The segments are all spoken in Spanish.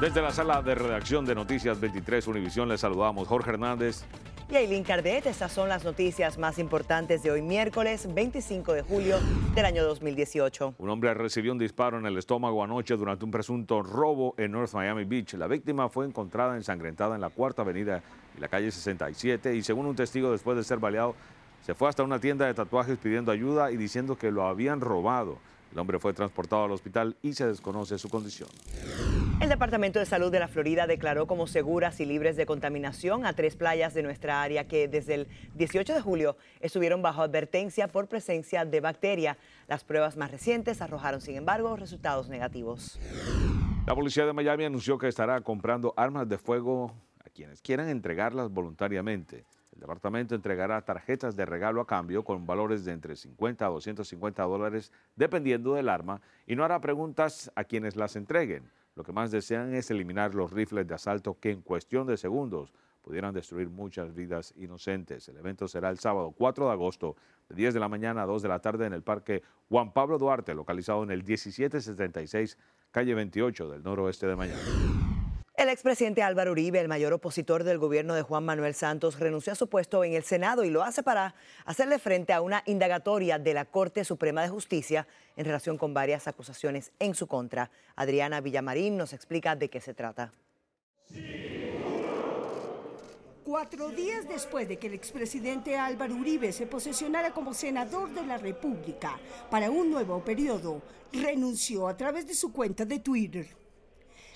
Desde la sala de redacción de Noticias 23 Univisión les saludamos Jorge Hernández. Y Aileen Cardet, estas son las noticias más importantes de hoy miércoles 25 de julio del año 2018. Un hombre recibió un disparo en el estómago anoche durante un presunto robo en North Miami Beach. La víctima fue encontrada ensangrentada en la Cuarta Avenida y la calle 67 y según un testigo después de ser baleado, se fue hasta una tienda de tatuajes pidiendo ayuda y diciendo que lo habían robado. El hombre fue transportado al hospital y se desconoce su condición. El Departamento de Salud de la Florida declaró como seguras y libres de contaminación a tres playas de nuestra área que desde el 18 de julio estuvieron bajo advertencia por presencia de bacteria. Las pruebas más recientes arrojaron, sin embargo, resultados negativos. La policía de Miami anunció que estará comprando armas de fuego a quienes quieran entregarlas voluntariamente. El departamento entregará tarjetas de regalo a cambio con valores de entre 50 a 250 dólares dependiendo del arma y no hará preguntas a quienes las entreguen. Lo que más desean es eliminar los rifles de asalto que en cuestión de segundos pudieran destruir muchas vidas inocentes. El evento será el sábado 4 de agosto de 10 de la mañana a 2 de la tarde en el Parque Juan Pablo Duarte, localizado en el 1776, calle 28 del noroeste de Miami. El expresidente Álvaro Uribe, el mayor opositor del gobierno de Juan Manuel Santos, renunció a su puesto en el Senado y lo hace para hacerle frente a una indagatoria de la Corte Suprema de Justicia en relación con varias acusaciones en su contra. Adriana Villamarín nos explica de qué se trata. Cuatro días después de que el expresidente Álvaro Uribe se posesionara como senador de la República para un nuevo periodo, renunció a través de su cuenta de Twitter.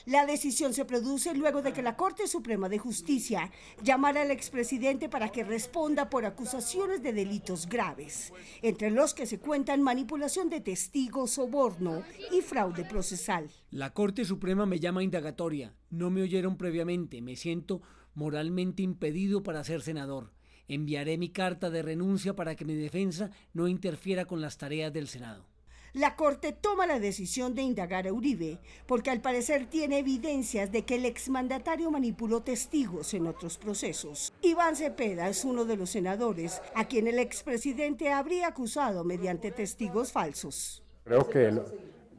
La decisión se produce luego de que la Corte Suprema de Justicia llamara al expresidente para que responda por acusaciones de delitos graves, entre los que se cuentan manipulación de testigos, soborno y fraude procesal. La Corte Suprema me llama indagatoria. No me oyeron previamente. Me siento moralmente impedido para ser senador. Enviaré mi carta de renuncia para que mi defensa no interfiera con las tareas del Senado. La Corte toma la decisión de indagar a Uribe porque al parecer tiene evidencias de que el exmandatario manipuló testigos en otros procesos. Iván Cepeda es uno de los senadores a quien el expresidente habría acusado mediante testigos falsos. Creo que el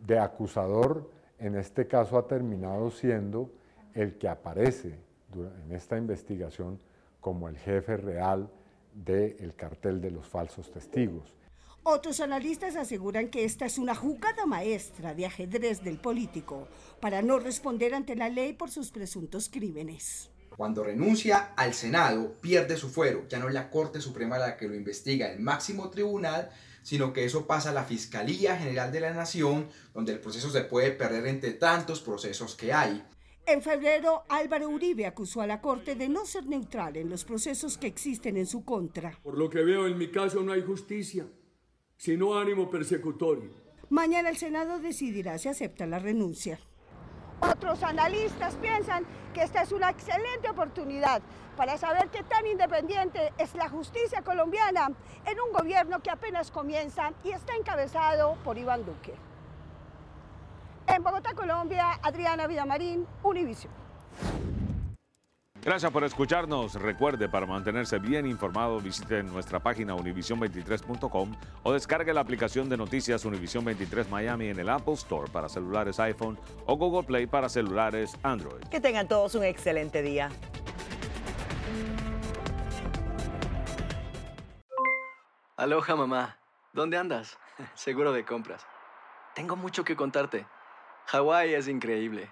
de acusador en este caso ha terminado siendo el que aparece en esta investigación como el jefe real del cartel de los falsos testigos. Otros analistas aseguran que esta es una jugada maestra de ajedrez del político para no responder ante la ley por sus presuntos crímenes. Cuando renuncia al Senado, pierde su fuero. Ya no es la Corte Suprema la que lo investiga, el máximo tribunal, sino que eso pasa a la Fiscalía General de la Nación, donde el proceso se puede perder entre tantos procesos que hay. En febrero, Álvaro Uribe acusó a la Corte de no ser neutral en los procesos que existen en su contra. Por lo que veo en mi caso no hay justicia, sino ánimo persecutorio. Mañana el Senado decidirá si acepta la renuncia. Otros analistas piensan que esta es una excelente oportunidad para saber qué tan independiente es la justicia colombiana en un gobierno que apenas comienza y está encabezado por Iván Duque. En Bogotá, Colombia, Adriana Villamarín, Univision. Gracias por escucharnos. Recuerde, para mantenerse bien informado, visite nuestra página univision23.com o descargue la aplicación de noticias Univision 23 Miami en el Apple Store para celulares iPhone o Google Play para celulares Android. Que tengan todos un excelente día. Aloha mamá, ¿dónde andas? Seguro de compras. Tengo mucho que contarte. Hawái es increíble.